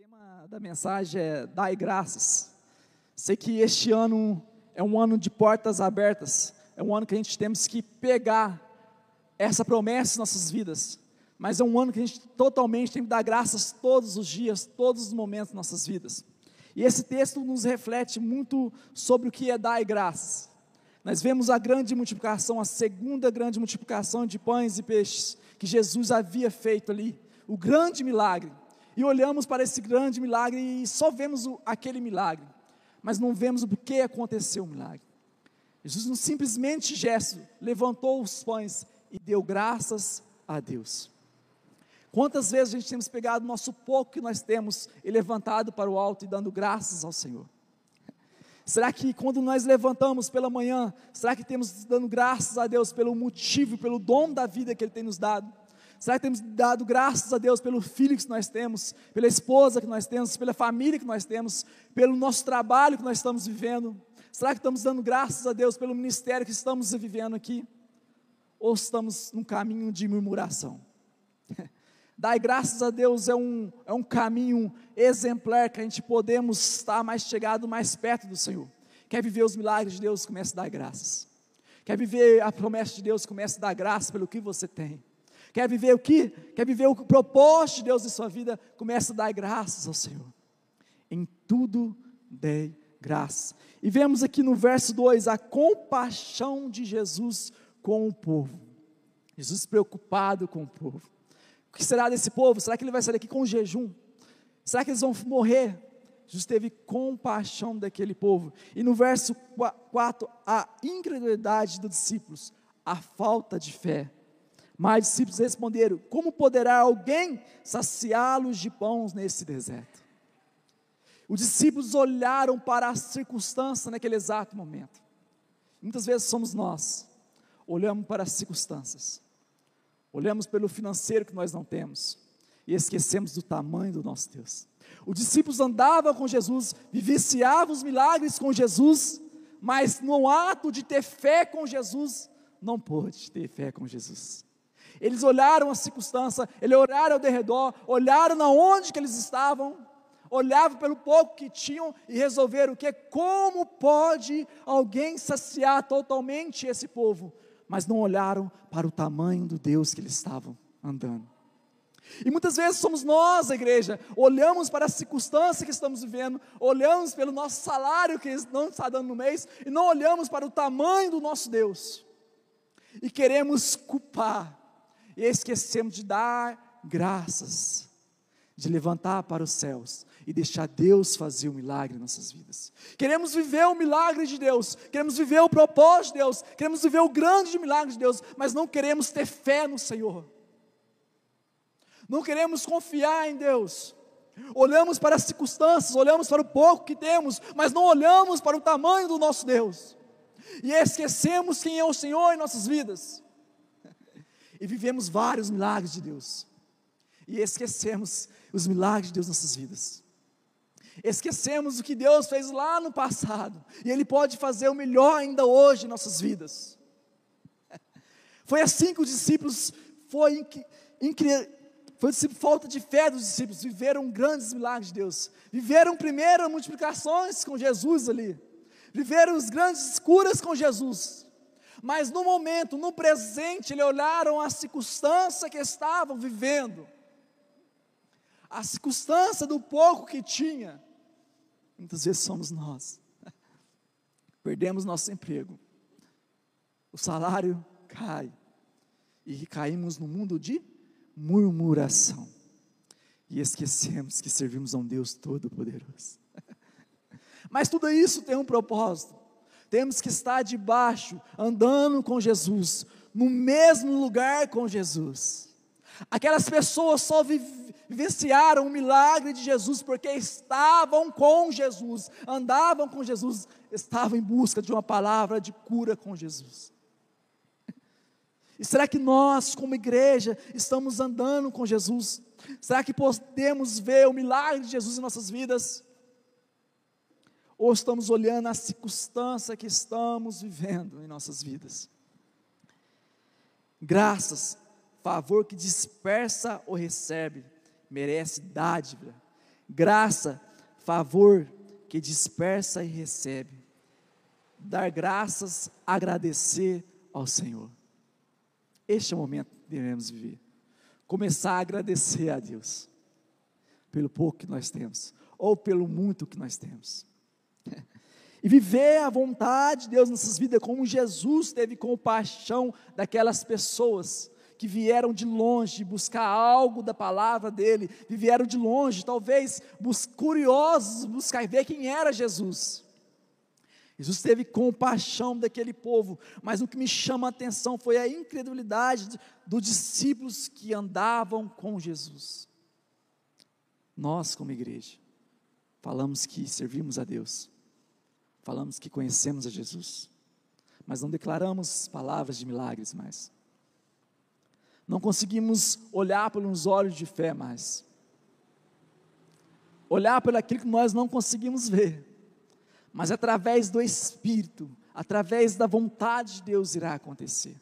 tema da mensagem é Dai graças. Sei que este ano é um ano de portas abertas, é um ano que a gente temos que pegar essa promessa em nossas vidas, mas é um ano que a gente totalmente tem que dar graças todos os dias, todos os momentos das nossas vidas. E esse texto nos reflete muito sobre o que é dar graças. Nós vemos a grande multiplicação, a segunda grande multiplicação de pães e peixes que Jesus havia feito ali, o grande milagre e olhamos para esse grande milagre e só vemos o, aquele milagre, mas não vemos o que aconteceu o milagre. Jesus, num simplesmente gesto, levantou os pães e deu graças a Deus. Quantas vezes a gente temos pegado o nosso pouco que nós temos e levantado para o alto e dando graças ao Senhor? Será que quando nós levantamos pela manhã, será que temos dando graças a Deus pelo motivo, pelo dom da vida que Ele tem nos dado? Será que temos dado graças a Deus pelo filho que nós temos, pela esposa que nós temos, pela família que nós temos, pelo nosso trabalho que nós estamos vivendo? Será que estamos dando graças a Deus pelo ministério que estamos vivendo aqui? Ou estamos num caminho de murmuração? Dar graças a Deus é um, é um caminho exemplar que a gente podemos estar mais chegado, mais perto do Senhor. Quer viver os milagres de Deus, comece a dar graças. Quer viver a promessa de Deus, comece a dar graças pelo que você tem. Quer viver o que? Quer viver o propósito de Deus em sua vida? Comece a dar graças ao Senhor. Em tudo dei graças. E vemos aqui no verso 2 a compaixão de Jesus com o povo. Jesus preocupado com o povo. O que será desse povo? Será que ele vai sair daqui com jejum? Será que eles vão morrer? Jesus teve compaixão daquele povo. E no verso 4, a incredulidade dos discípulos, a falta de fé. Mas os discípulos responderam: Como poderá alguém saciá-los de pães nesse deserto? Os discípulos olharam para a circunstância naquele exato momento. Muitas vezes somos nós, olhamos para as circunstâncias, olhamos pelo financeiro que nós não temos e esquecemos do tamanho do nosso Deus. Os discípulos andavam com Jesus, vivenciavam os milagres com Jesus, mas no ato de ter fé com Jesus, não pôde ter fé com Jesus. Eles olharam a circunstância, eles olharam ao derredor, olharam na onde que eles estavam, olhavam pelo pouco que tinham e resolveram o que como pode alguém saciar totalmente esse povo, mas não olharam para o tamanho do Deus que eles estavam andando. E muitas vezes somos nós, a igreja, olhamos para a circunstância que estamos vivendo, olhamos pelo nosso salário que não está dando no mês, e não olhamos para o tamanho do nosso Deus, e queremos culpar, esquecemos de dar graças, de levantar para os céus e deixar Deus fazer o milagre em nossas vidas. Queremos viver o milagre de Deus, queremos viver o propósito de Deus, queremos viver o grande milagre de Deus, mas não queremos ter fé no Senhor. Não queremos confiar em Deus. Olhamos para as circunstâncias, olhamos para o pouco que temos, mas não olhamos para o tamanho do nosso Deus. E esquecemos quem é o Senhor em nossas vidas e vivemos vários milagres de Deus, e esquecemos os milagres de Deus nossas vidas. Esquecemos o que Deus fez lá no passado, e Ele pode fazer o melhor ainda hoje em nossas vidas. Foi assim que os discípulos foi, foi falta de fé dos discípulos, viveram grandes milagres de Deus, viveram primeiro multiplicações com Jesus ali, viveram as grandes curas com Jesus, mas no momento, no presente, eles olharam a circunstância que estavam vivendo, a circunstância do pouco que tinha. Muitas vezes somos nós, perdemos nosso emprego, o salário cai, e caímos no mundo de murmuração, e esquecemos que servimos a um Deus Todo-Poderoso. Mas tudo isso tem um propósito temos que estar debaixo, andando com Jesus, no mesmo lugar com Jesus. Aquelas pessoas só vivenciaram o milagre de Jesus porque estavam com Jesus, andavam com Jesus, estavam em busca de uma palavra de cura com Jesus. E será que nós, como igreja, estamos andando com Jesus? Será que podemos ver o milagre de Jesus em nossas vidas? Ou estamos olhando a circunstância que estamos vivendo em nossas vidas. Graças, favor que dispersa ou recebe, merece dádiva. Graça, favor que dispersa e recebe. Dar graças, agradecer ao Senhor. Este é o momento que devemos viver. Começar a agradecer a Deus pelo pouco que nós temos, ou pelo muito que nós temos. E viver a vontade de Deus nessas vidas, como Jesus teve compaixão daquelas pessoas que vieram de longe buscar algo da palavra dele, vieram de longe, talvez bus curiosos, buscar ver quem era Jesus. Jesus teve compaixão daquele povo, mas o que me chama a atenção foi a incredulidade dos discípulos que andavam com Jesus. Nós, como igreja, falamos que servimos a Deus, falamos que conhecemos a Jesus, mas não declaramos palavras de milagres mais não conseguimos olhar pelos olhos de fé mais. Olhar pelo aquilo que nós não conseguimos ver. Mas através do Espírito, através da vontade de Deus irá acontecer.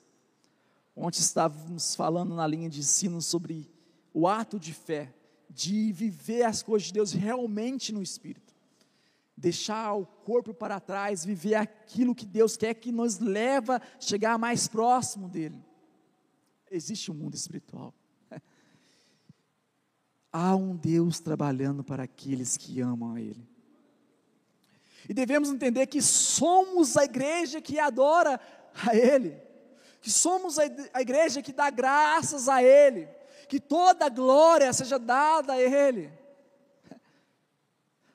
Ontem estávamos falando na linha de ensino sobre o ato de fé, de viver as coisas de Deus realmente no Espírito. Deixar o corpo para trás, viver aquilo que Deus quer que nos leva a chegar mais próximo dEle existe um mundo espiritual. Há um Deus trabalhando para aqueles que amam a Ele. E devemos entender que somos a igreja que adora a Ele, que somos a igreja que dá graças a Ele, que toda glória seja dada a Ele.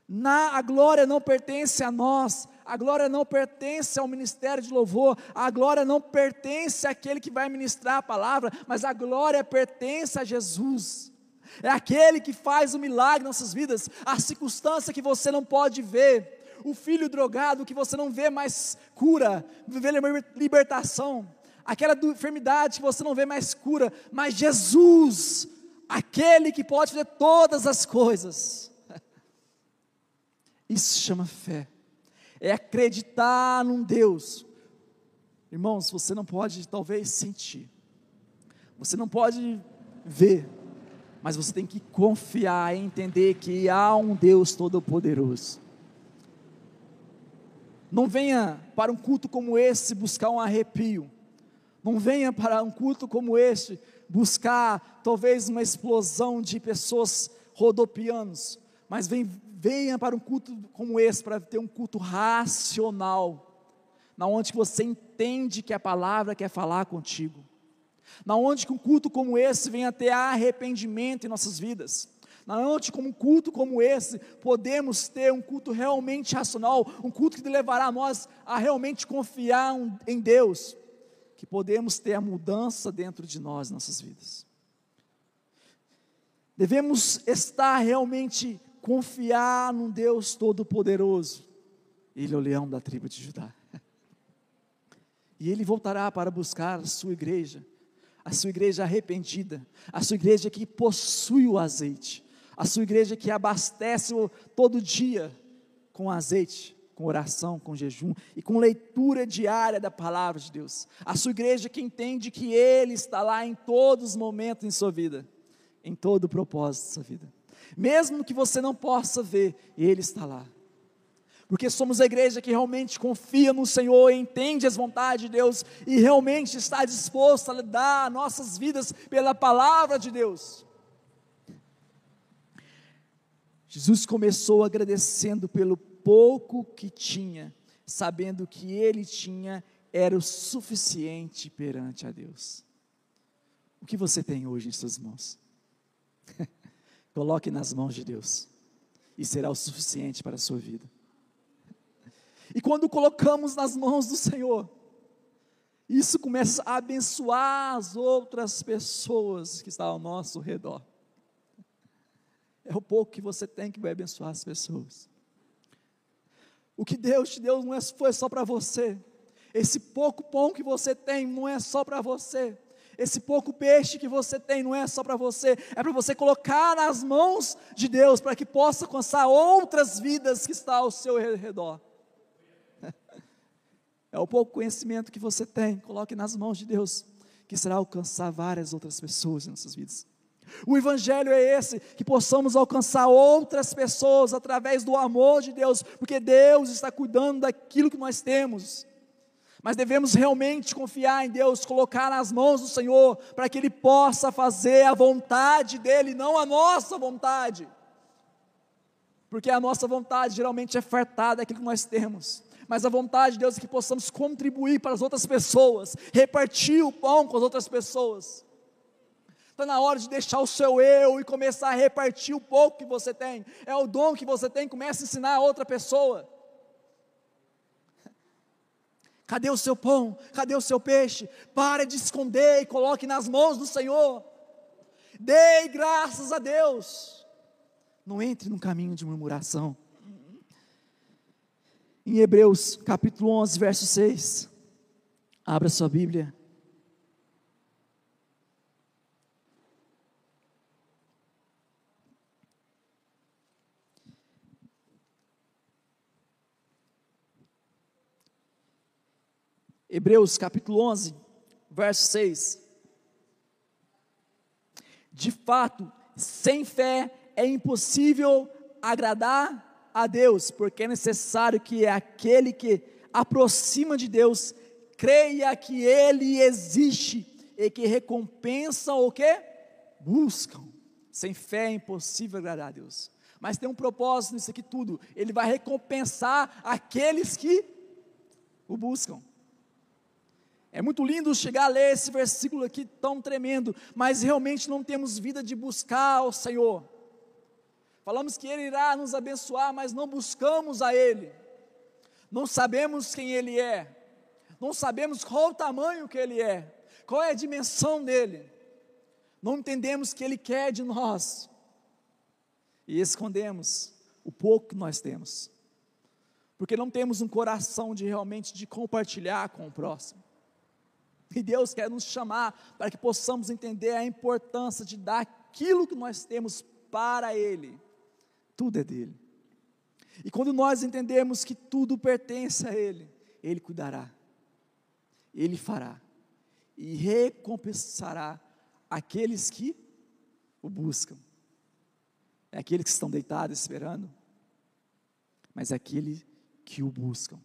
Na, a glória não pertence a nós, a glória não pertence ao ministério de louvor, a glória não pertence àquele que vai ministrar a palavra, mas a glória pertence a Jesus. É aquele que faz o milagre em nossas vidas, a circunstância que você não pode ver, o filho drogado que você não vê mais cura, vê libertação, aquela enfermidade que você não vê mais cura, mas Jesus, aquele que pode fazer todas as coisas. Isso chama fé é acreditar num Deus. Irmãos, você não pode talvez sentir, você não pode ver, mas você tem que confiar e entender que há um Deus Todo-Poderoso. Não venha para um culto como esse buscar um arrepio, não venha para um culto como este buscar talvez uma explosão de pessoas rodopianos, mas vem venha para um culto como esse, para ter um culto racional, na onde você entende que a palavra quer falar contigo, na onde um culto como esse venha ter arrependimento em nossas vidas, na onde como um culto como esse podemos ter um culto realmente racional, um culto que levará a nós a realmente confiar em Deus, que podemos ter a mudança dentro de nós, nossas vidas. Devemos estar realmente confiar num Deus todo-poderoso. Ele é o leão da tribo de Judá. E ele voltará para buscar a sua igreja, a sua igreja arrependida, a sua igreja que possui o azeite, a sua igreja que abastece todo dia com azeite, com oração, com jejum e com leitura diária da palavra de Deus. A sua igreja que entende que Ele está lá em todos os momentos em sua vida, em todo o propósito da sua vida mesmo que você não possa ver, Ele está lá. Porque somos a igreja que realmente confia no Senhor, entende as vontades de Deus e realmente está disposto a dar nossas vidas pela palavra de Deus. Jesus começou agradecendo pelo pouco que tinha, sabendo que ele tinha era o suficiente perante a Deus. O que você tem hoje em suas mãos? Coloque nas mãos de Deus, e será o suficiente para a sua vida. E quando colocamos nas mãos do Senhor, isso começa a abençoar as outras pessoas que estão ao nosso redor. É o pouco que você tem que vai abençoar as pessoas. O que Deus te deu não é, foi só para você. Esse pouco pão que você tem não é só para você. Esse pouco peixe que você tem não é só para você, é para você colocar nas mãos de Deus, para que possa alcançar outras vidas que estão ao seu redor. É o pouco conhecimento que você tem, coloque nas mãos de Deus, que será alcançar várias outras pessoas em nossas vidas. O Evangelho é esse, que possamos alcançar outras pessoas através do amor de Deus, porque Deus está cuidando daquilo que nós temos. Mas devemos realmente confiar em Deus, colocar nas mãos do Senhor, para que Ele possa fazer a vontade dEle, não a nossa vontade. Porque a nossa vontade geralmente é fartada daquilo que nós temos. Mas a vontade de Deus é que possamos contribuir para as outras pessoas, repartir o pão com as outras pessoas. Está na hora de deixar o seu eu e começar a repartir o pouco que você tem. É o dom que você tem, começa a ensinar a outra pessoa. Cadê o seu pão? Cadê o seu peixe? Pare de esconder e coloque nas mãos do Senhor. Dê graças a Deus. Não entre num caminho de murmuração. Em Hebreus capítulo 11, verso 6. Abra sua Bíblia. Hebreus capítulo 11, verso 6. De fato, sem fé é impossível agradar a Deus, porque é necessário que aquele que aproxima de Deus creia que Ele existe e que recompensa o que? Buscam. Sem fé é impossível agradar a Deus. Mas tem um propósito nisso aqui tudo. Ele vai recompensar aqueles que o buscam. É muito lindo chegar a ler esse versículo aqui tão tremendo, mas realmente não temos vida de buscar o Senhor. Falamos que Ele irá nos abençoar, mas não buscamos a Ele. Não sabemos quem Ele é. Não sabemos qual o tamanho que Ele é. Qual é a dimensão dele. Não entendemos o que Ele quer de nós. E escondemos o pouco que nós temos. Porque não temos um coração de realmente de compartilhar com o próximo. E Deus quer nos chamar para que possamos entender a importância de dar aquilo que nós temos para Ele. Tudo é dele. E quando nós entendemos que tudo pertence a Ele, Ele cuidará, Ele fará e recompensará aqueles que o buscam. É aqueles que estão deitados esperando, mas é aquele que o buscam,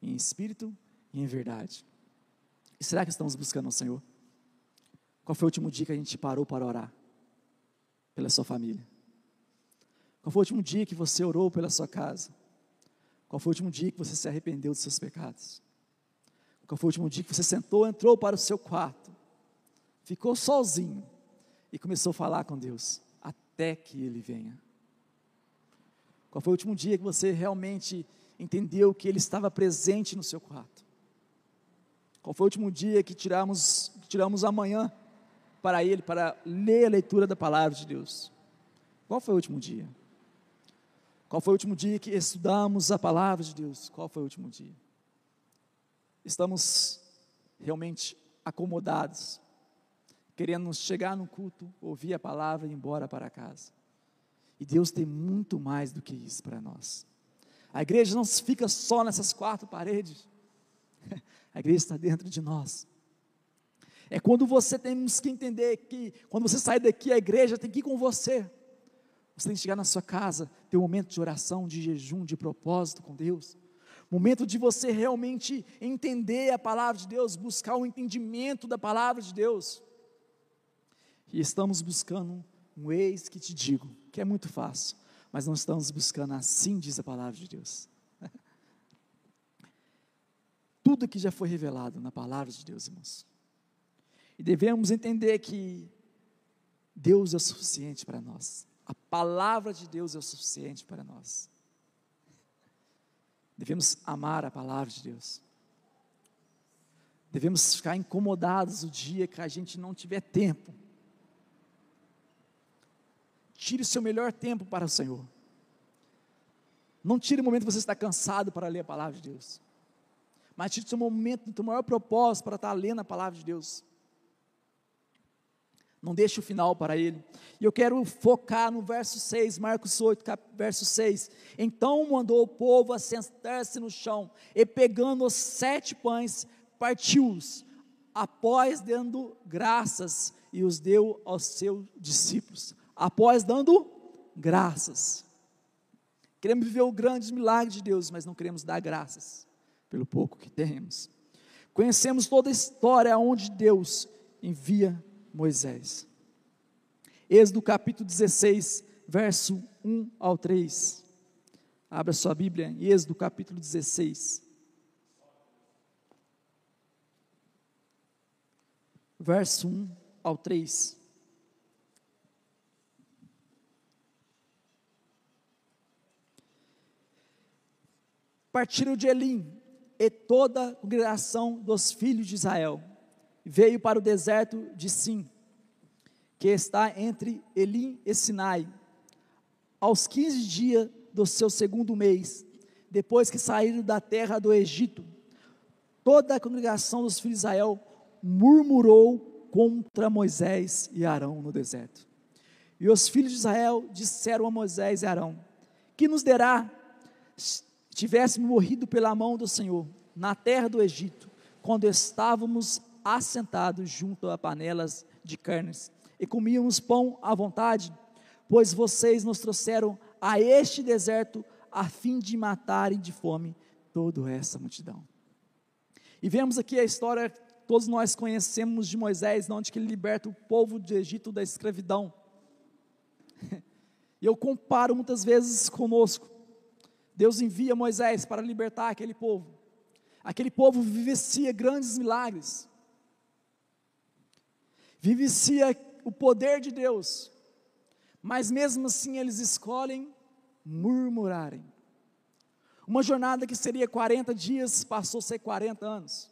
em espírito e em verdade. E será que estamos buscando o Senhor? Qual foi o último dia que a gente parou para orar pela sua família? Qual foi o último dia que você orou pela sua casa? Qual foi o último dia que você se arrependeu dos seus pecados? Qual foi o último dia que você sentou, entrou para o seu quarto, ficou sozinho e começou a falar com Deus até que Ele venha? Qual foi o último dia que você realmente entendeu que Ele estava presente no seu quarto? Qual foi o último dia que tiramos, tiramos amanhã para Ele, para ler a leitura da palavra de Deus? Qual foi o último dia? Qual foi o último dia que estudamos a palavra de Deus? Qual foi o último dia? Estamos realmente acomodados, querendo chegar no culto, ouvir a palavra e ir embora para casa. E Deus tem muito mais do que isso para nós. A igreja não fica só nessas quatro paredes. A igreja está dentro de nós. É quando você temos que entender que, quando você sai daqui, a igreja tem que ir com você. Você tem que chegar na sua casa, ter um momento de oração, de jejum, de propósito com Deus. Momento de você realmente entender a palavra de Deus, buscar o entendimento da palavra de Deus. E estamos buscando um eis que te digo, que é muito fácil, mas não estamos buscando assim, diz a palavra de Deus. Tudo que já foi revelado na palavra de Deus, irmãos. E devemos entender que Deus é o suficiente para nós. A palavra de Deus é o suficiente para nós. Devemos amar a palavra de Deus. Devemos ficar incomodados o dia que a gente não tiver tempo. Tire o seu melhor tempo para o Senhor. Não tire o momento que você está cansado para ler a palavra de Deus mas tire o seu momento, o seu maior propósito para estar lendo a palavra de Deus. Não deixe o final para ele. E eu quero focar no verso 6, Marcos 8, verso 6. Então mandou o povo a sentar-se no chão, e pegando os sete pães, partiu-os, após dando graças, e os deu aos seus discípulos, após dando graças. Queremos viver o grande milagre de Deus, mas não queremos dar graças pelo pouco que temos. Conhecemos toda a história onde Deus envia Moisés. Êxodo capítulo 16, verso 1 ao 3. Abra sua Bíblia, Êxodo capítulo 16. Verso 1 ao 3. Partiram de Elim, e toda a congregação dos filhos de Israel veio para o deserto de Sim, que está entre Elim e Sinai, aos 15 dias do seu segundo mês, depois que saíram da terra do Egito. Toda a congregação dos filhos de Israel murmurou contra Moisés e Arão no deserto. E os filhos de Israel disseram a Moisés e Arão: Que nos derá tivéssemos morrido pela mão do Senhor na terra do Egito, quando estávamos assentados junto a panelas de carnes e comíamos pão à vontade, pois vocês nos trouxeram a este deserto a fim de matarem de fome toda essa multidão. E vemos aqui a história todos nós conhecemos de Moisés, onde que ele liberta o povo do Egito da escravidão. E eu comparo muitas vezes conosco. Deus envia Moisés para libertar aquele povo. Aquele povo vivencia grandes milagres, vivencia o poder de Deus, mas mesmo assim eles escolhem murmurarem. Uma jornada que seria 40 dias passou a ser 40 anos.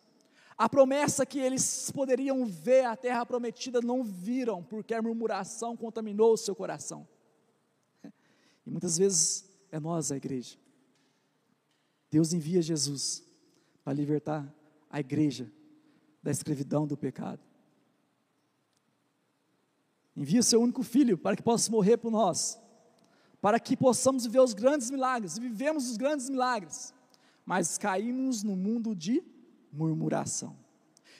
A promessa que eles poderiam ver a terra prometida não viram, porque a murmuração contaminou o seu coração. E muitas vezes é nós, a igreja. Deus envia Jesus para libertar a igreja da escravidão do pecado. Envia o seu único filho para que possa morrer por nós, para que possamos viver os grandes milagres, vivemos os grandes milagres, mas caímos no mundo de murmuração.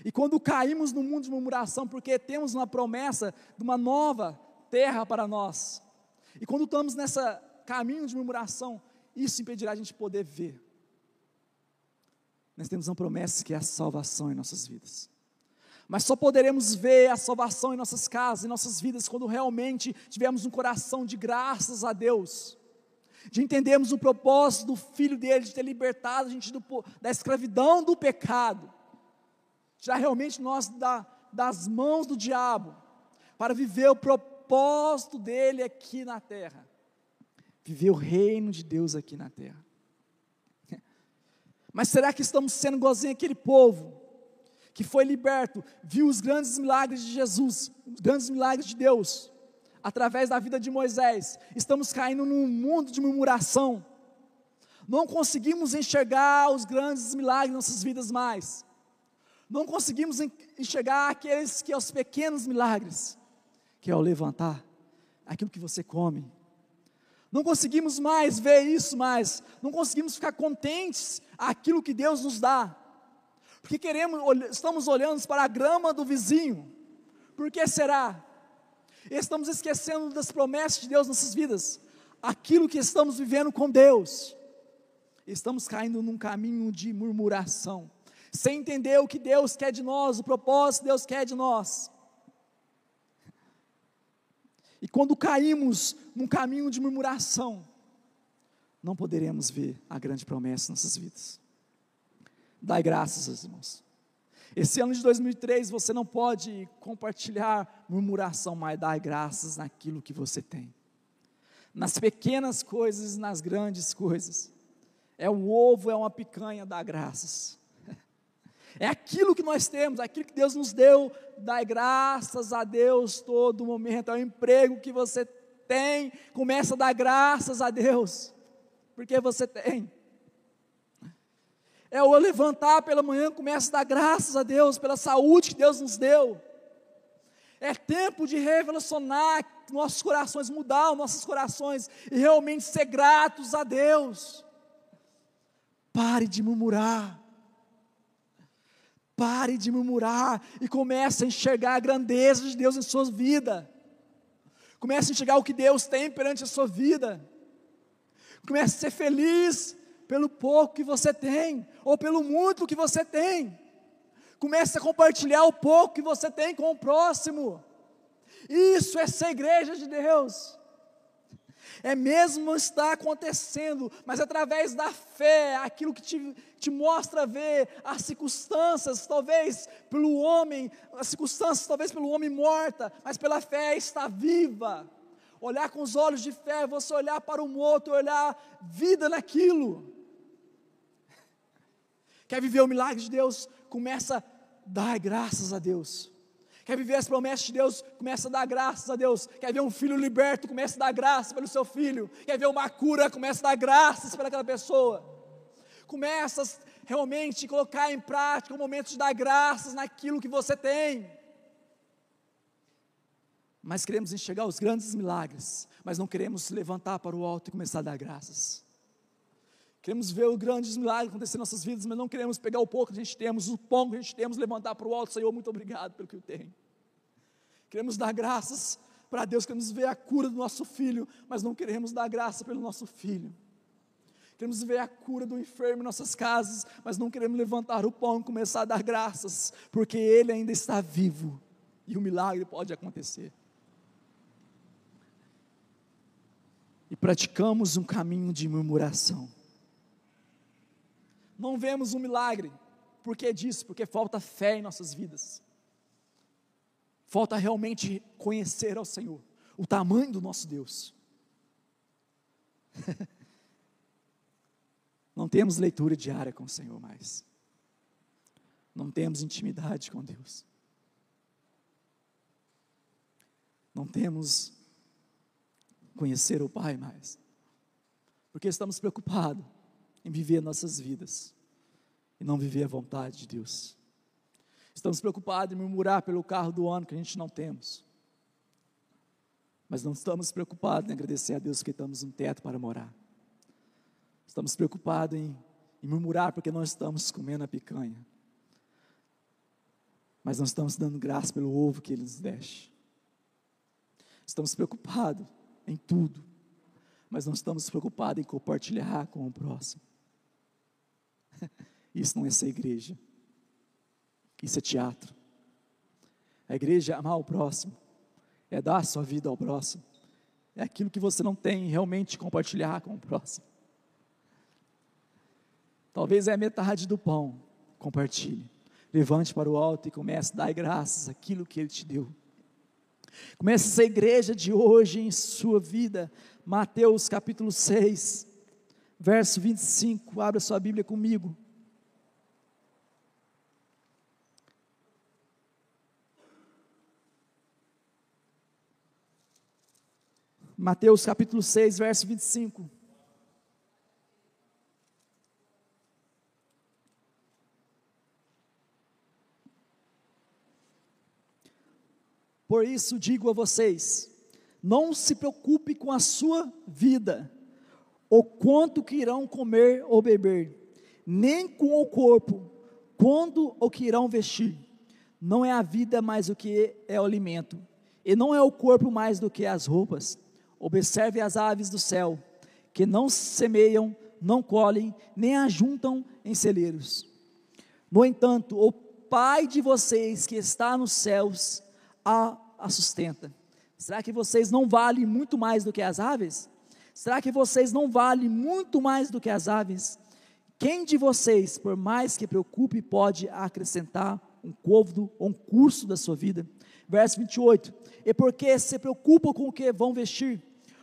E quando caímos no mundo de murmuração, porque temos uma promessa de uma nova terra para nós, e quando estamos nessa caminho de murmuração, isso impedirá a gente poder ver nós temos uma promessa que é a salvação em nossas vidas. Mas só poderemos ver a salvação em nossas casas, em nossas vidas, quando realmente tivermos um coração de graças a Deus, de entendermos o propósito do Filho dele, de ter libertado a gente do, da escravidão do pecado, tirar realmente nós da, das mãos do diabo, para viver o propósito dele aqui na terra, viver o reino de Deus aqui na terra. Mas será que estamos sendo igualzinho aquele povo que foi liberto, viu os grandes milagres de Jesus, os grandes milagres de Deus, através da vida de Moisés? Estamos caindo num mundo de murmuração. Não conseguimos enxergar os grandes milagres em nossas vidas mais. Não conseguimos enxergar aqueles que são os pequenos milagres, que é o levantar, aquilo que você come, não conseguimos mais ver isso mais, não conseguimos ficar contentes aquilo que Deus nos dá, porque queremos, estamos olhando para a grama do vizinho, por que será? Estamos esquecendo das promessas de Deus nossas vidas, aquilo que estamos vivendo com Deus, estamos caindo num caminho de murmuração, sem entender o que Deus quer de nós, o propósito que Deus quer de nós. E quando caímos num caminho de murmuração, não poderemos ver a grande promessa em nossas vidas. Dai graças, irmãos. Esse ano de 2003 você não pode compartilhar murmuração, mas dai graças naquilo que você tem. Nas pequenas coisas, nas grandes coisas. É um ovo, é uma picanha, dá graças. É aquilo que nós temos, aquilo que Deus nos deu, dai graças a Deus todo momento. É o emprego que você tem, começa a dar graças a Deus, porque você tem. É o levantar pela manhã, começa a dar graças a Deus pela saúde que Deus nos deu. É tempo de revelacionar nossos corações, mudar os nossos corações e realmente ser gratos a Deus. Pare de murmurar. Pare de murmurar e comece a enxergar a grandeza de Deus em sua vida. Comece a enxergar o que Deus tem perante a sua vida. Comece a ser feliz pelo pouco que você tem, ou pelo muito que você tem. Comece a compartilhar o pouco que você tem com o próximo. Isso é ser igreja de Deus. É mesmo estar acontecendo, mas através da fé, aquilo que te, te mostra ver as circunstâncias, talvez pelo homem, as circunstâncias talvez pelo homem morta, mas pela fé está viva. Olhar com os olhos de fé, você olhar para o outro, olhar vida naquilo. Quer viver o milagre de Deus? Começa a dar graças a Deus. Quer viver as promessas de Deus? Começa a dar graças a Deus. Quer ver um filho liberto? Começa a dar graças pelo seu filho. Quer ver uma cura? Começa a dar graças pelaquela pessoa. Começa realmente colocar em prática o momento de dar graças naquilo que você tem. Mas queremos enxergar os grandes milagres, mas não queremos levantar para o alto e começar a dar graças. Queremos ver os grandes milagres acontecer em nossas vidas, mas não queremos pegar o pouco que a gente temos, o pão que a gente temos, levantar para o alto, Senhor, muito obrigado pelo que eu tenho. Queremos dar graças para Deus, queremos ver a cura do nosso filho, mas não queremos dar graça pelo nosso filho. Queremos ver a cura do enfermo em nossas casas, mas não queremos levantar o pão e começar a dar graças, porque ele ainda está vivo e o milagre pode acontecer. E praticamos um caminho de murmuração não vemos um milagre. Por que disso? Porque falta fé em nossas vidas. Falta realmente conhecer ao Senhor, o tamanho do nosso Deus. Não temos leitura diária com o Senhor mais. Não temos intimidade com Deus. Não temos conhecer o Pai mais. Porque estamos preocupados em viver nossas vidas e não viver a vontade de Deus. Estamos preocupados em murmurar pelo carro do ano que a gente não temos. Mas não estamos preocupados em agradecer a Deus que temos um teto para morar. Estamos preocupados em, em murmurar porque não estamos comendo a picanha. Mas não estamos dando graça pelo ovo que Ele nos deixa. Estamos preocupados em tudo, mas não estamos preocupados em compartilhar com o próximo. Isso não é ser igreja. Isso é teatro. A igreja é amar o próximo, é dar a sua vida ao próximo. É aquilo que você não tem realmente compartilhar com o próximo. Talvez é a metade do pão, compartilhe. Levante para o alto e comece a dar graças àquilo que Ele te deu. Comece essa igreja de hoje em sua vida. Mateus capítulo 6, verso 25. Abra sua Bíblia comigo. Mateus capítulo 6, verso 25. Por isso digo a vocês: não se preocupe com a sua vida, o quanto que irão comer ou beber, nem com o corpo, quando o que irão vestir. Não é a vida mais do que é o alimento, e não é o corpo mais do que as roupas. Observe as aves do céu, que não semeiam, não colhem, nem ajuntam em celeiros. No entanto, o Pai de vocês que está nos céus a, a sustenta. Será que vocês não valem muito mais do que as aves? Será que vocês não valem muito mais do que as aves? Quem de vocês, por mais que preocupe, pode acrescentar um côvado ou um curso da sua vida? Verso 28. E porque se preocupam com o que vão vestir,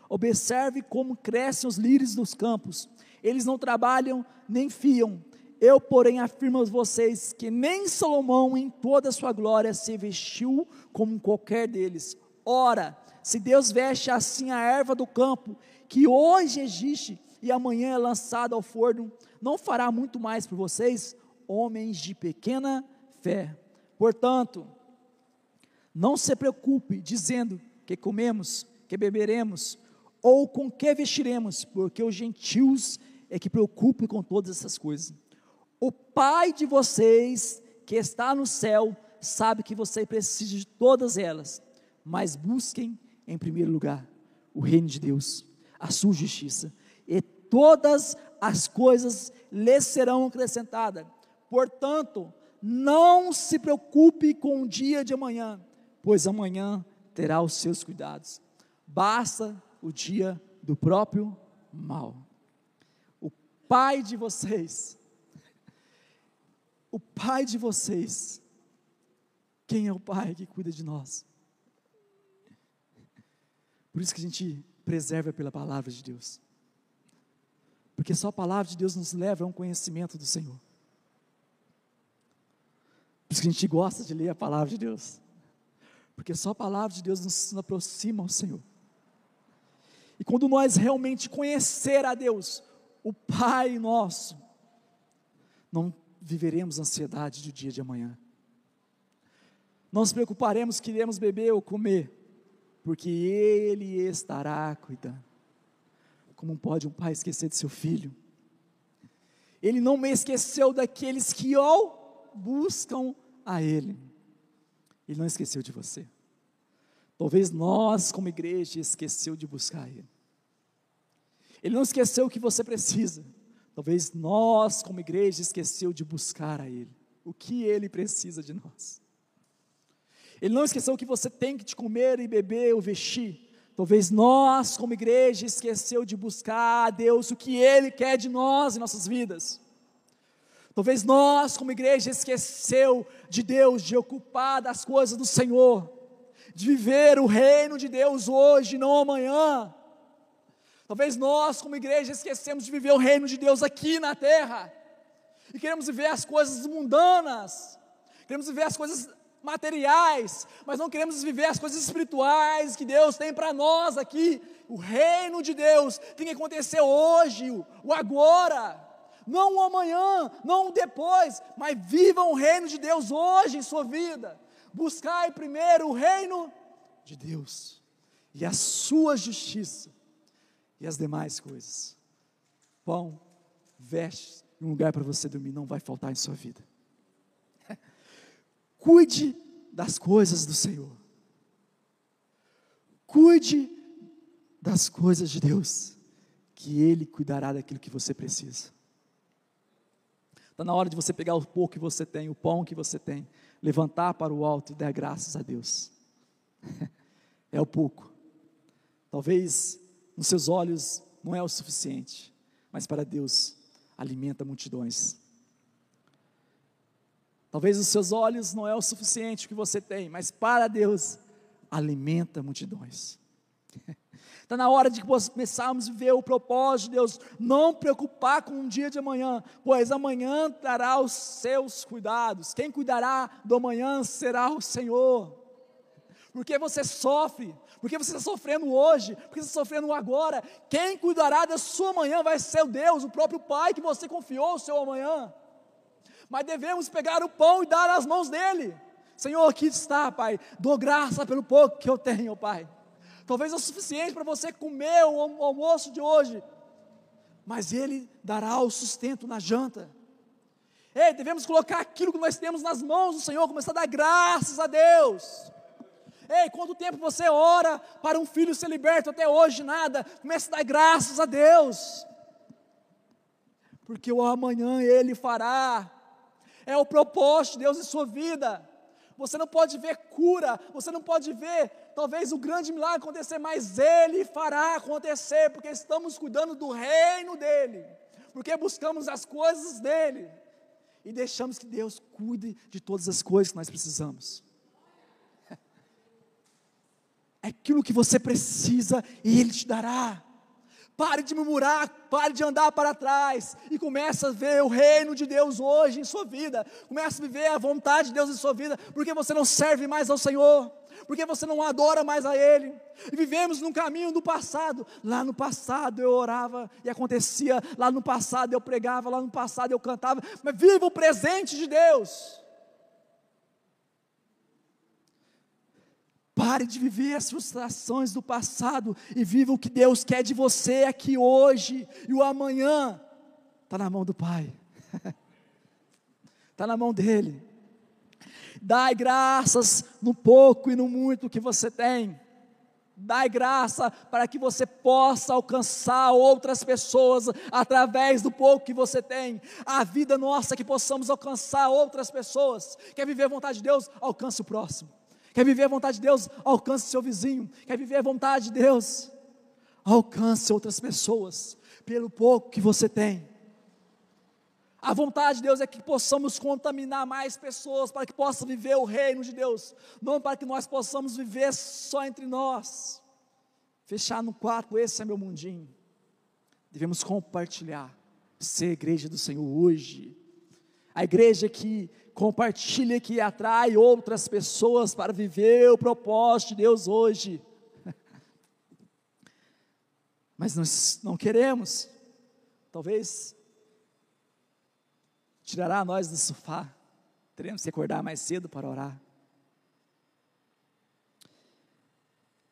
observe como crescem os lírios dos campos. Eles não trabalham nem fiam. Eu, porém, afirmo a vocês que nem Salomão, em toda a sua glória, se vestiu como qualquer deles. Ora, se Deus veste assim a erva do campo, que hoje existe e amanhã é lançada ao forno, não fará muito mais por vocês, homens de pequena fé. Portanto, não se preocupe dizendo que comemos, que beberemos, ou com que vestiremos, porque os gentios é que preocupam com todas essas coisas. O Pai de vocês, que está no céu sabe que você precisa de todas elas, mas busquem em primeiro lugar o reino de Deus, a sua justiça, e todas as coisas lhes serão acrescentadas. Portanto, não se preocupe com o dia de amanhã, pois amanhã terá os seus cuidados. Basta o dia do próprio mal. O pai de vocês, o pai de vocês, quem é o pai que cuida de nós? Por isso que a gente preserva pela palavra de Deus. Porque só a palavra de Deus nos leva a um conhecimento do Senhor. Por isso que a gente gosta de ler a palavra de Deus. Porque só a palavra de Deus nos aproxima ao Senhor. E quando nós realmente conhecer a Deus, o Pai nosso, não viveremos ansiedade do dia de amanhã. Não nos preocuparemos que iremos beber ou comer, porque Ele estará cuidando. Como pode um pai esquecer de seu filho? Ele não me esqueceu daqueles que o buscam a Ele. Ele não esqueceu de você. Talvez nós, como igreja, esqueceu de buscar Ele. Ele não esqueceu o que você precisa. Talvez nós, como igreja, esqueceu de buscar a Ele. O que Ele precisa de nós. Ele não esqueceu que você tem que te comer e beber ou vestir. Talvez nós, como igreja, esqueceu de buscar a Deus o que Ele quer de nós em nossas vidas. Talvez nós, como igreja, esqueceu de Deus, de ocupar das coisas do Senhor, de viver o reino de Deus hoje, não amanhã. Talvez nós, como igreja, esquecemos de viver o reino de Deus aqui na terra, e queremos viver as coisas mundanas, queremos viver as coisas materiais, mas não queremos viver as coisas espirituais que Deus tem para nós aqui. O reino de Deus tem que acontecer hoje, o agora. Não o amanhã, não o depois, mas vivam o reino de Deus hoje em sua vida. Buscai primeiro o reino de Deus e a sua justiça e as demais coisas. Pão, vestes e um lugar para você dormir não vai faltar em sua vida. Cuide das coisas do Senhor. Cuide das coisas de Deus, que Ele cuidará daquilo que você precisa. Está na hora de você pegar o pouco que você tem, o pão que você tem, levantar para o alto e dar graças a Deus. é o pouco. Talvez nos seus olhos não é o suficiente, mas para Deus alimenta multidões. Talvez os seus olhos não é o suficiente que você tem, mas para Deus alimenta multidões. Está na hora de começarmos a ver o propósito de Deus, não preocupar com o dia de amanhã, pois amanhã trará os seus cuidados. Quem cuidará do amanhã será o Senhor. Porque você sofre, porque você está sofrendo hoje, porque você está sofrendo agora. Quem cuidará da sua amanhã vai ser o Deus, o próprio Pai que você confiou o seu amanhã. Mas devemos pegar o pão e dar nas mãos dele. Senhor, aqui está, Pai. Dou graça pelo pouco que eu tenho, Pai. Talvez é o suficiente para você comer o almoço de hoje, mas Ele dará o sustento na janta. Ei, devemos colocar aquilo que nós temos nas mãos do Senhor, começar a dar graças a Deus. Ei, quanto tempo você ora para um filho ser liberto até hoje? Nada. Comece a dar graças a Deus. Porque o amanhã Ele fará. É o propósito de Deus em sua vida. Você não pode ver cura, você não pode ver talvez o grande milagre acontecer, mas Ele fará acontecer, porque estamos cuidando do reino dEle, porque buscamos as coisas dEle e deixamos que Deus cuide de todas as coisas que nós precisamos. É aquilo que você precisa e Ele te dará. Pare de murmurar, pare de andar para trás e comece a ver o reino de Deus hoje em sua vida. Comece a viver a vontade de Deus em sua vida, porque você não serve mais ao Senhor, porque você não adora mais a Ele. E vivemos num caminho do passado. Lá no passado eu orava e acontecia, lá no passado eu pregava, lá no passado eu cantava, mas viva o presente de Deus. Pare de viver as frustrações do passado e viva o que Deus quer de você aqui hoje e o amanhã. Está na mão do Pai, está na mão dEle. Dai graças no pouco e no muito que você tem. Dai graça para que você possa alcançar outras pessoas através do pouco que você tem. A vida nossa que possamos alcançar outras pessoas. Quer viver a vontade de Deus? Alcance o próximo. Quer viver a vontade de Deus? Alcance seu vizinho. Quer viver a vontade de Deus? Alcance outras pessoas pelo pouco que você tem. A vontade de Deus é que possamos contaminar mais pessoas para que possa viver o reino de Deus, não para que nós possamos viver só entre nós. Fechar no quarto, esse é meu mundinho. Devemos compartilhar, ser igreja do Senhor hoje. A igreja que compartilha, que atrai outras pessoas para viver o propósito de Deus hoje. Mas nós não queremos. Talvez tirará nós do sofá. Teremos que acordar mais cedo para orar.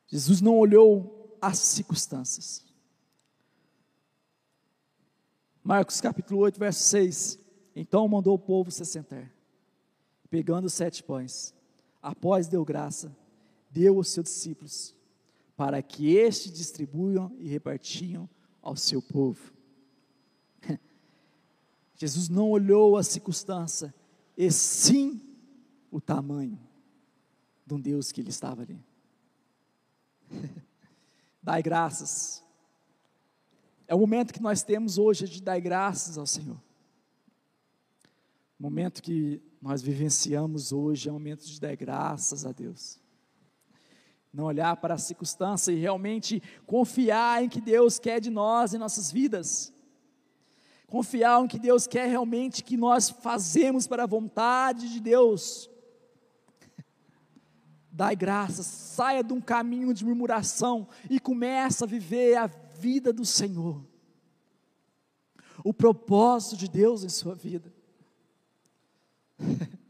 Jesus não olhou as circunstâncias. Marcos capítulo 8, verso 6. Então mandou o povo se sentar, pegando sete pães. Após deu graça, deu aos seus discípulos, para que estes distribuam e repartiam ao seu povo. Jesus não olhou a circunstância, e sim o tamanho de um Deus que ele estava ali. Dai graças. É o momento que nós temos hoje de dar graças ao Senhor. O momento que nós vivenciamos hoje é o momento de dar graças a Deus. Não olhar para a circunstância e realmente confiar em que Deus quer de nós em nossas vidas confiar em que Deus quer realmente que nós fazemos para a vontade de Deus. Dai graças, saia de um caminho de murmuração e começa a viver a vida do Senhor. O propósito de Deus em sua vida.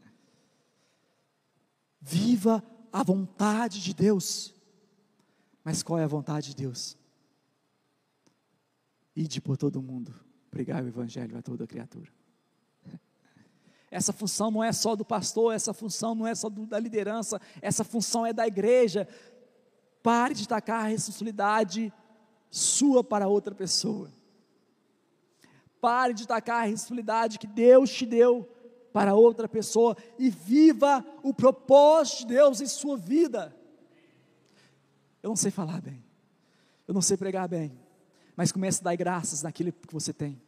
Viva a vontade de Deus. Mas qual é a vontade de Deus? Ide por todo mundo pregar o Evangelho a toda criatura. Essa função não é só do pastor, essa função não é só do, da liderança, essa função é da igreja. Pare de tacar a responsabilidade sua para outra pessoa. Pare de tacar a responsabilidade que Deus te deu para outra pessoa e viva o propósito de Deus em sua vida. Eu não sei falar bem, eu não sei pregar bem, mas comece a dar graças naquilo que você tem.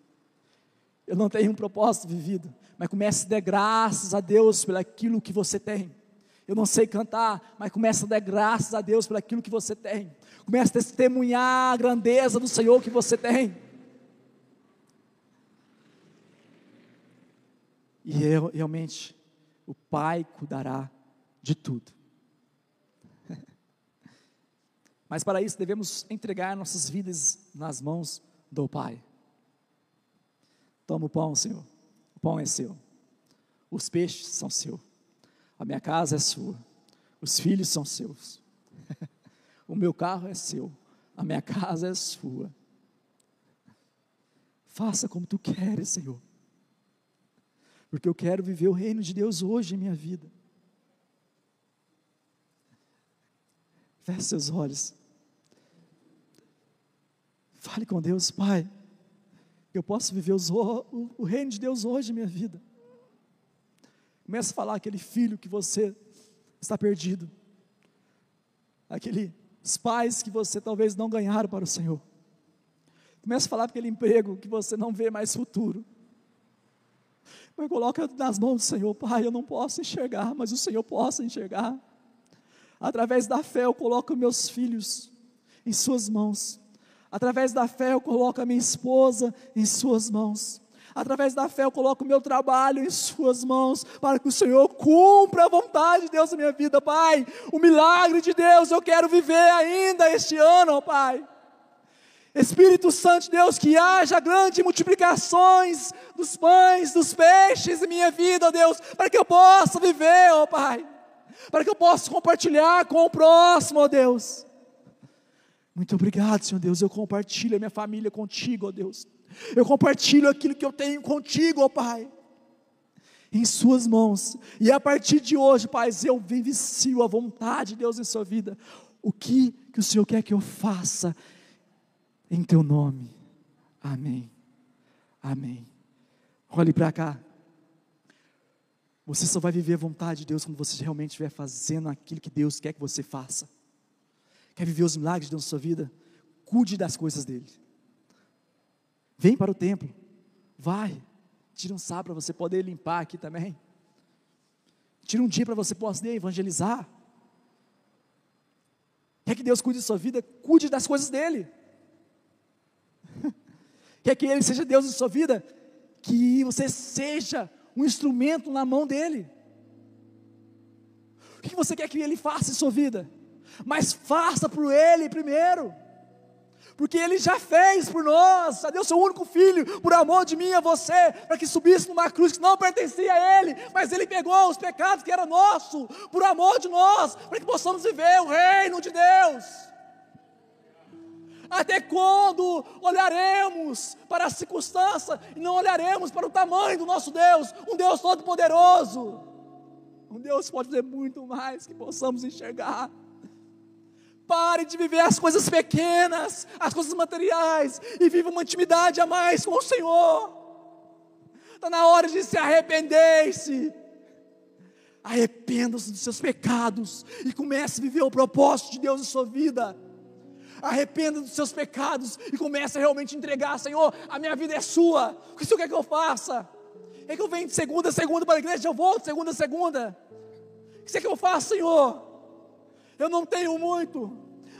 Eu não tenho um propósito vivido, mas comece a dar graças a Deus pelo aquilo que você tem. Eu não sei cantar, mas comece a dar graças a Deus pelo aquilo que você tem. Comece a testemunhar a grandeza do Senhor que você tem. E eu, realmente, o Pai cuidará de tudo. Mas para isso devemos entregar nossas vidas nas mãos do Pai. Toma o pão, Senhor. O pão é seu. Os peixes são seus. A minha casa é sua. Os filhos são seus. o meu carro é seu. A minha casa é sua. Faça como tu queres, Senhor. Porque eu quero viver o reino de Deus hoje em minha vida. Feche seus olhos. Fale com Deus, Pai. Eu posso viver os, o, o reino de Deus hoje em minha vida. Comece a falar aquele filho que você está perdido. Aqueles pais que você talvez não ganharam para o Senhor. Comece a falar aquele emprego que você não vê mais futuro. Mas coloca nas mãos do Senhor, Pai, eu não posso enxergar, mas o Senhor possa enxergar. Através da fé eu coloco meus filhos em suas mãos. Através da fé eu coloco a minha esposa em suas mãos. Através da fé eu coloco o meu trabalho em suas mãos, para que o Senhor cumpra a vontade de Deus na minha vida, Pai. O milagre de Deus eu quero viver ainda este ano, Pai. Espírito Santo de Deus, que haja grandes multiplicações dos pães, dos peixes em minha vida, ó Deus, para que eu possa viver, ó Pai, para que eu possa compartilhar com o próximo, ó Deus. Muito obrigado, Senhor Deus. Eu compartilho a minha família contigo, ó Deus. Eu compartilho aquilo que eu tenho contigo, ó Pai. em Suas mãos. E a partir de hoje, Pai, eu vivencio a vontade de Deus em sua vida. O que, que o Senhor quer que eu faça em Teu nome? Amém. Amém. Olhe para cá. Você só vai viver a vontade de Deus quando você realmente estiver fazendo aquilo que Deus quer que você faça. Quer viver os milagres de Deus na sua vida? Cuide das coisas dele. Vem para o templo. Vai. Tira um sábado para você poder limpar aqui também. Tira um dia para você poder evangelizar. Quer que Deus cuide da sua vida? Cuide das coisas dele. Quer que Ele seja Deus em sua vida? Que você seja um instrumento na mão dele. O que você quer que ele faça em sua vida? Mas faça por ele primeiro. Porque ele já fez por nós, já deu seu único filho, por amor de mim a você, para que subisse numa cruz que não pertencia a ele, mas ele pegou os pecados que eram nossos, por amor de nós, para que possamos viver o reino de Deus. Até quando olharemos para a circunstância e não olharemos para o tamanho do nosso Deus, um Deus todo-poderoso, um Deus pode fazer muito mais que possamos enxergar. Pare de viver as coisas pequenas, as coisas materiais, e viva uma intimidade a mais com o Senhor. Está na hora de se arrepender-se. Arrependa-se dos seus pecados e comece a viver o propósito de Deus em sua vida arrependa dos seus pecados e comece a realmente entregar, Senhor, a minha vida é sua, o que o Senhor quer que eu faça? Quer que eu venha de segunda a segunda para a igreja, eu volto de segunda a segunda? O que você quer que eu faça, Senhor? Eu não tenho muito,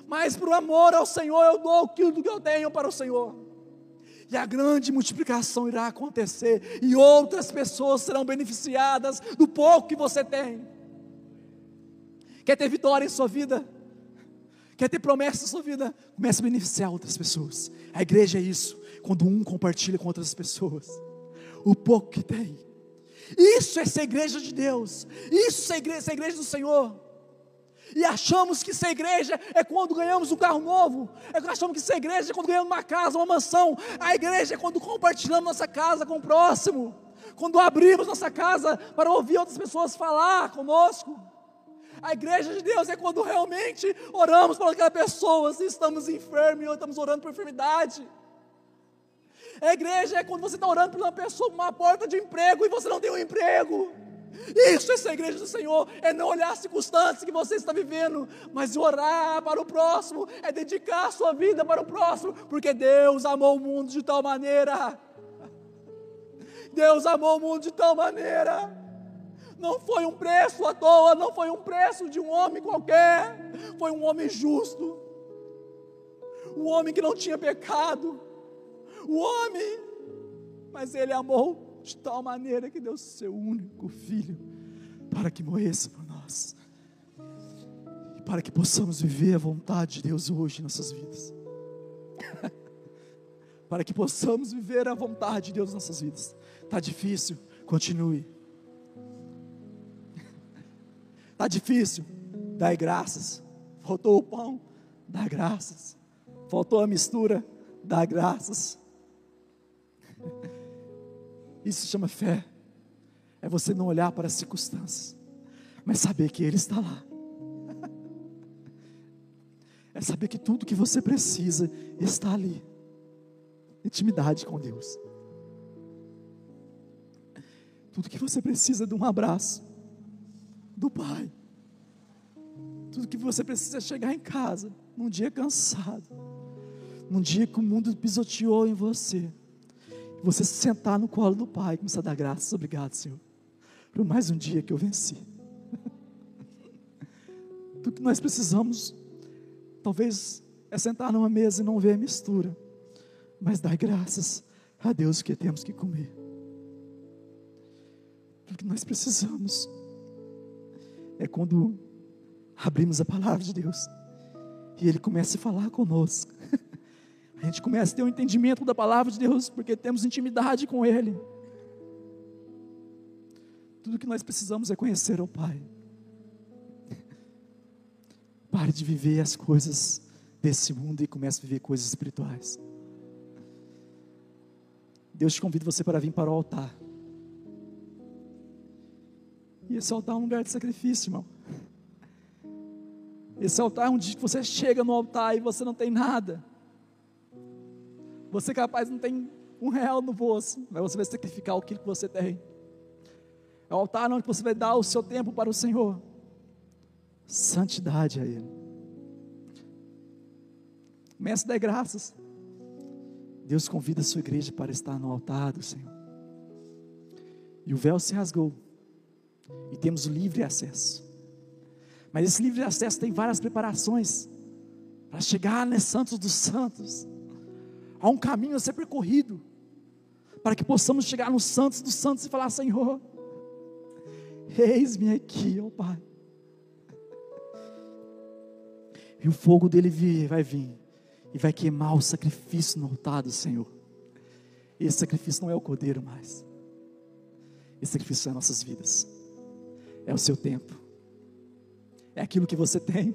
mas por amor ao Senhor eu dou aquilo que eu tenho para o Senhor. E a grande multiplicação irá acontecer, e outras pessoas serão beneficiadas do pouco que você tem. Quer ter vitória em sua vida? Quer ter promessa na sua vida? Comece a beneficiar outras pessoas. A igreja é isso. Quando um compartilha com outras pessoas, o pouco que tem. Isso é ser igreja de Deus. Isso é igreja, ser igreja do Senhor. E achamos que ser igreja é quando ganhamos um carro novo. É achamos que ser igreja é quando ganhamos uma casa, uma mansão. A igreja é quando compartilhamos nossa casa com o próximo. Quando abrimos nossa casa para ouvir outras pessoas falar conosco. A igreja de Deus é quando realmente oramos por aquela pessoa, se estamos enfermos ou estamos orando por enfermidade. A igreja é quando você está orando por uma pessoa, uma porta de emprego e você não tem um emprego. Isso é ser a igreja do Senhor, é não olhar as circunstâncias que você está vivendo, mas orar para o próximo, é dedicar a sua vida para o próximo, porque Deus amou o mundo de tal maneira. Deus amou o mundo de tal maneira não foi um preço à toa, não foi um preço de um homem qualquer, foi um homem justo, um homem que não tinha pecado, o homem, mas ele amou de tal maneira que deu seu único filho para que morresse por nós, e para que possamos viver a vontade de Deus hoje em nossas vidas. para que possamos viver a vontade de Deus em nossas vidas. Está difícil? Continue. Está difícil? Dai graças. Faltou o pão? Dá graças. Faltou a mistura? Dá graças. Isso se chama fé. É você não olhar para as circunstâncias, mas saber que Ele está lá. É saber que tudo que você precisa está ali. Intimidade com Deus. Tudo que você precisa de um abraço do Pai. Tudo que você precisa é chegar em casa, num dia cansado, num dia que o mundo pisoteou em você, você se sentar no colo do Pai e começar a dar graças. Obrigado, Senhor, por mais um dia que eu venci. Tudo que nós precisamos, talvez, é sentar numa mesa e não ver a mistura, mas dar graças a Deus que temos que comer. Tudo que nós precisamos é quando abrimos a palavra de Deus e Ele começa a falar conosco. A gente começa a ter um entendimento da palavra de Deus, porque temos intimidade com Ele. Tudo que nós precisamos é conhecer o Pai. Pare de viver as coisas desse mundo e comece a viver coisas espirituais. Deus te convida você para vir para o altar. Esse altar é um lugar de sacrifício, irmão. Esse altar é um dia que você chega no altar e você não tem nada. Você capaz não tem um real no bolso, mas você vai sacrificar aquilo que você tem. É o altar onde você vai dar o seu tempo para o Senhor. Santidade a Ele. Mestre dê graças. Deus convida a sua igreja para estar no altar do Senhor. E o véu se rasgou. E temos livre acesso. Mas esse livre acesso tem várias preparações para chegar nesse Santos dos Santos. Há um caminho a ser percorrido para que possamos chegar no Santos dos Santos e falar: Senhor, eis-me aqui, ó Pai. E o fogo dele vai vir e vai queimar o sacrifício no altar do Senhor. Esse sacrifício não é o cordeiro mais. Esse sacrifício é nossas vidas. É o seu tempo. É aquilo que você tem.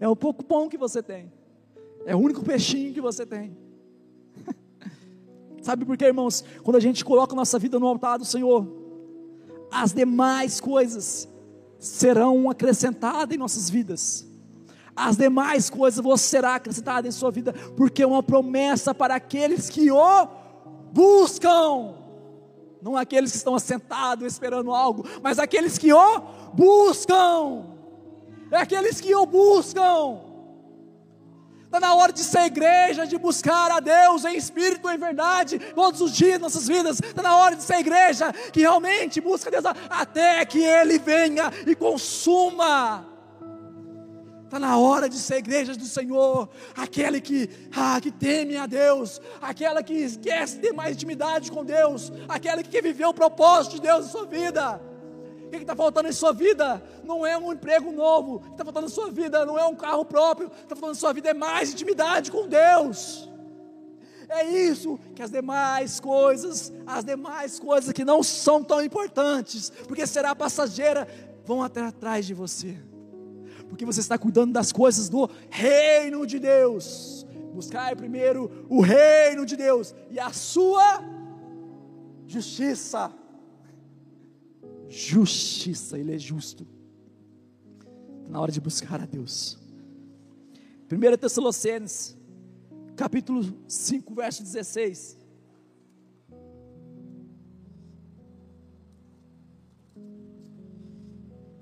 É o pouco pão que você tem. É o único peixinho que você tem. Sabe por quê, irmãos? Quando a gente coloca nossa vida no altar do Senhor, as demais coisas serão acrescentadas em nossas vidas. As demais coisas vão será acrescentada em sua vida, porque é uma promessa para aqueles que o buscam. Não aqueles que estão assentados esperando algo, mas aqueles que o buscam. É aqueles que o buscam. Está na hora de ser igreja, de buscar a Deus em espírito em verdade, todos os dias nossas vidas. Está na hora de ser igreja que realmente busca Deus até que Ele venha e consuma. Está na hora de ser igreja do Senhor, aquele que, ah, que teme a Deus, aquela que esquece ter mais intimidade com Deus, aquela que quer viver o propósito de Deus em sua vida. Que está faltando em sua vida? Não é um emprego novo, o que está faltando em sua vida não é um carro próprio, o que está faltando em sua vida é mais intimidade com Deus. É isso que as demais coisas, as demais coisas que não são tão importantes, porque será passageira, vão até atrás de você. Porque você está cuidando das coisas do reino de Deus. Buscai primeiro o reino de Deus e a sua justiça justiça, Ele é justo. Na hora de buscar a Deus. 1 Tessalonicenses, capítulo 5, verso 16.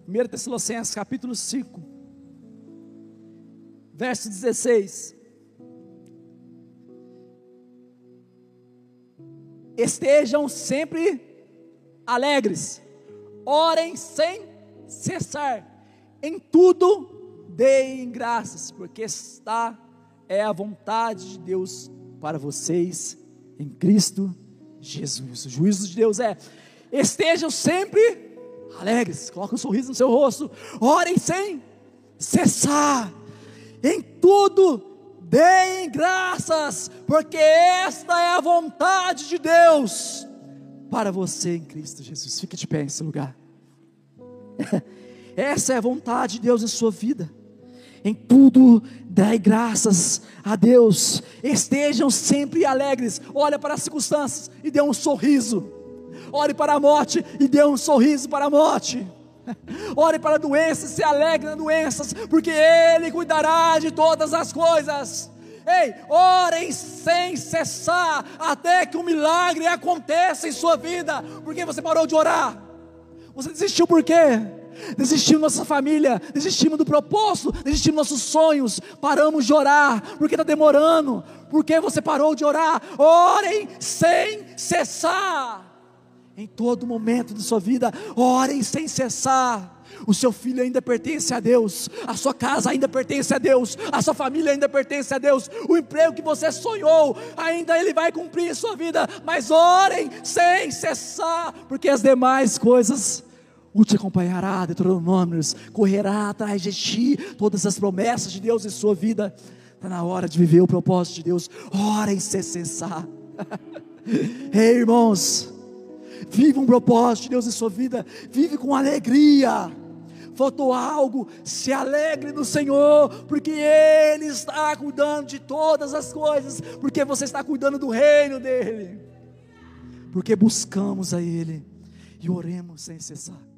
Primeiro Tessalonicenses, capítulo 5, verso 16. Estejam sempre alegres orem sem cessar, em tudo deem graças, porque está é a vontade de Deus para vocês em Cristo Jesus. O juízo de Deus é: estejam sempre alegres, coloque um sorriso no seu rosto, orem sem cessar, em tudo deem graças, porque esta é a vontade de Deus para você em Cristo Jesus. Fique de pé nesse lugar. Essa é a vontade de Deus em sua vida. Em tudo dai graças a Deus. Estejam sempre alegres. Olha para as circunstâncias e dê um sorriso. Olhe para a morte e dê um sorriso para a morte. Ore para a doença, se alegre nas doenças, porque Ele cuidará de todas as coisas. Ei, orem sem cessar, até que um milagre aconteça em sua vida. Porque você parou de orar? Você desistiu por quê? Desistimos nossa família, desistimos do propósito, desistimos dos nossos sonhos, paramos de orar, porque está demorando, porque você parou de orar, orem sem cessar, em todo momento de sua vida, orem sem cessar, o seu filho ainda pertence a Deus, a sua casa ainda pertence a Deus, a sua família ainda pertence a Deus, o emprego que você sonhou, ainda Ele vai cumprir em sua vida, mas orem sem cessar, porque as demais coisas o te acompanhará, Deuteronômios, correrá atrás de ti, todas as promessas de Deus em sua vida, está na hora de viver o propósito de Deus, orem sem cessar. Ei irmãos, vive um propósito de Deus em sua vida, vive com alegria. Faltou algo, se alegre no Senhor, porque Ele está cuidando de todas as coisas, porque você está cuidando do reino dEle, porque buscamos a Ele e oremos sem cessar.